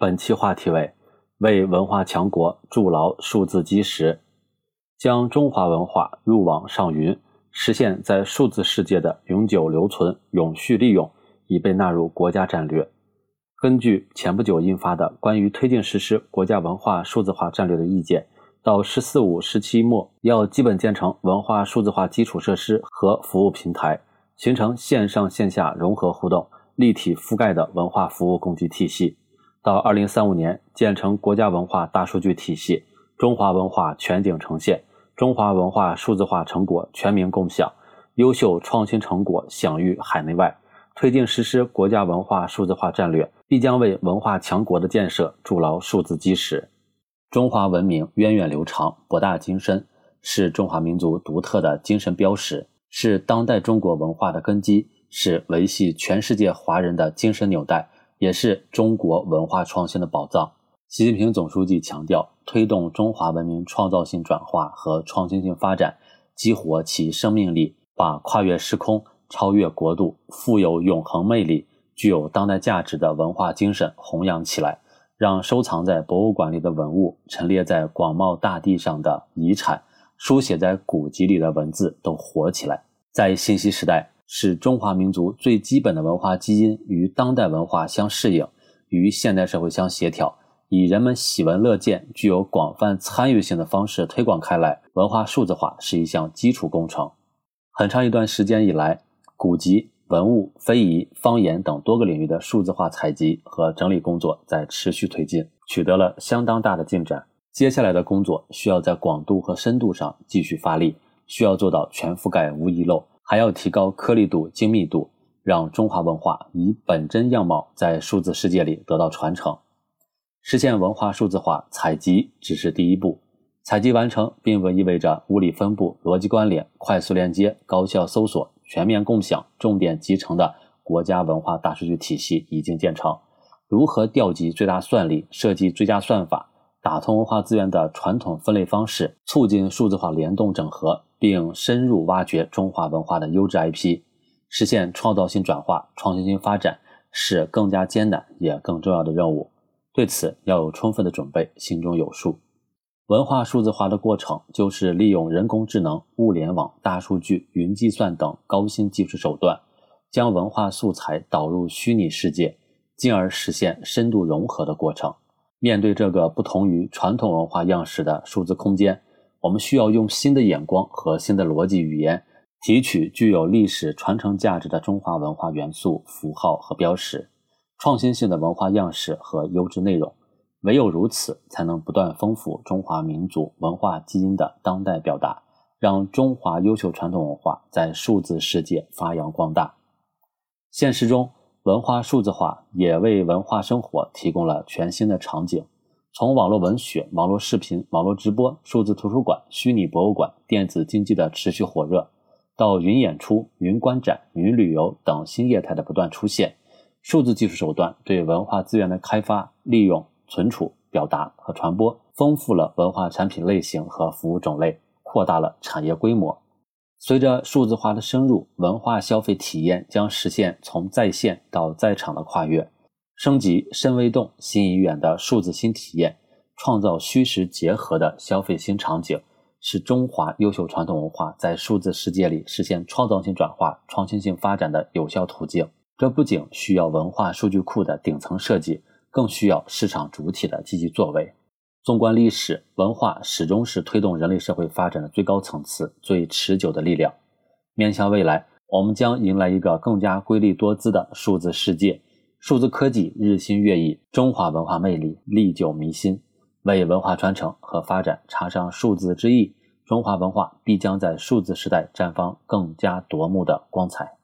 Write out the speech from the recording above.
本期话题为“为文化强国筑牢数字基石”，将中华文化入网上云，实现在数字世界的永久留存、永续利用，已被纳入国家战略。根据前不久印发的《关于推进实施国家文化数字化战略的意见》，到“十四五”时期末，要基本建成文化数字化基础设施和服务平台，形成线上线下融合互动、立体覆盖的文化服务供给体系。到二零三五年建成国家文化大数据体系，中华文化全景呈现，中华文化数字化成果全民共享，优秀创新成果享誉海内外。推进实施国家文化数字化战略，必将为文化强国的建设筑牢数字基石。中华文明源远流长、博大精深，是中华民族独特的精神标识，是当代中国文化的根基，是维系全世界华人的精神纽带。也是中国文化创新的宝藏。习近平总书记强调，推动中华文明创造性转化和创新性发展，激活其生命力，把跨越时空、超越国度、富有永恒魅力、具有当代价值的文化精神弘扬起来，让收藏在博物馆里的文物、陈列在广袤大地上的遗产、书写在古籍里的文字都活起来。在信息时代。使中华民族最基本的文化基因与当代文化相适应，与现代社会相协调，以人们喜闻乐见、具有广泛参与性的方式推广开来。文化数字化是一项基础工程。很长一段时间以来，古籍、文物、非遗、方言等多个领域的数字化采集和整理工作在持续推进，取得了相当大的进展。接下来的工作需要在广度和深度上继续发力，需要做到全覆盖、无遗漏。还要提高颗粒度、精密度，让中华文化以本真样貌在数字世界里得到传承。实现文化数字化，采集只是第一步。采集完成，并不意味着物理分布、逻辑关联、快速连接、高效搜索、全面共享、重点集成的国家文化大数据体系已经建成。如何调集最大算力，设计最佳算法？打通文化资源的传统分类方式，促进数字化联动整合，并深入挖掘中华文化的优质 IP，实现创造性转化、创新性发展，是更加艰难也更重要的任务。对此要有充分的准备，心中有数。文化数字化的过程，就是利用人工智能、物联网、大数据、云计算等高新技术手段，将文化素材导入虚拟世界，进而实现深度融合的过程。面对这个不同于传统文化样式的数字空间，我们需要用新的眼光和新的逻辑语言，提取具有历史传承价值的中华文化元素、符号和标识，创新性的文化样式和优质内容。唯有如此，才能不断丰富中华民族文化基因的当代表达，让中华优秀传统文化在数字世界发扬光大。现实中。文化数字化也为文化生活提供了全新的场景。从网络文学、网络视频、网络直播、数字图书馆、虚拟博物馆、电子竞技的持续火热，到云演出、云观展、云旅游等新业态的不断出现，数字技术手段对文化资源的开发、利用、存储、表达和传播，丰富了文化产品类型和服务种类，扩大了产业规模。随着数字化的深入，文化消费体验将实现从在线到在场的跨越，升级深微动、新颖远的数字新体验，创造虚实结合的消费新场景，是中华优秀传统文化在数字世界里实现创造性转化、创新性发展的有效途径。这不仅需要文化数据库的顶层设计，更需要市场主体的积极作为。纵观历史，文化始终是推动人类社会发展的最高层次、最持久的力量。面向未来，我们将迎来一个更加瑰丽多姿的数字世界。数字科技日新月异，中华文化魅力历久弥新。为文化传承和发展插上数字之翼，中华文化必将在数字时代绽放更加夺目的光彩。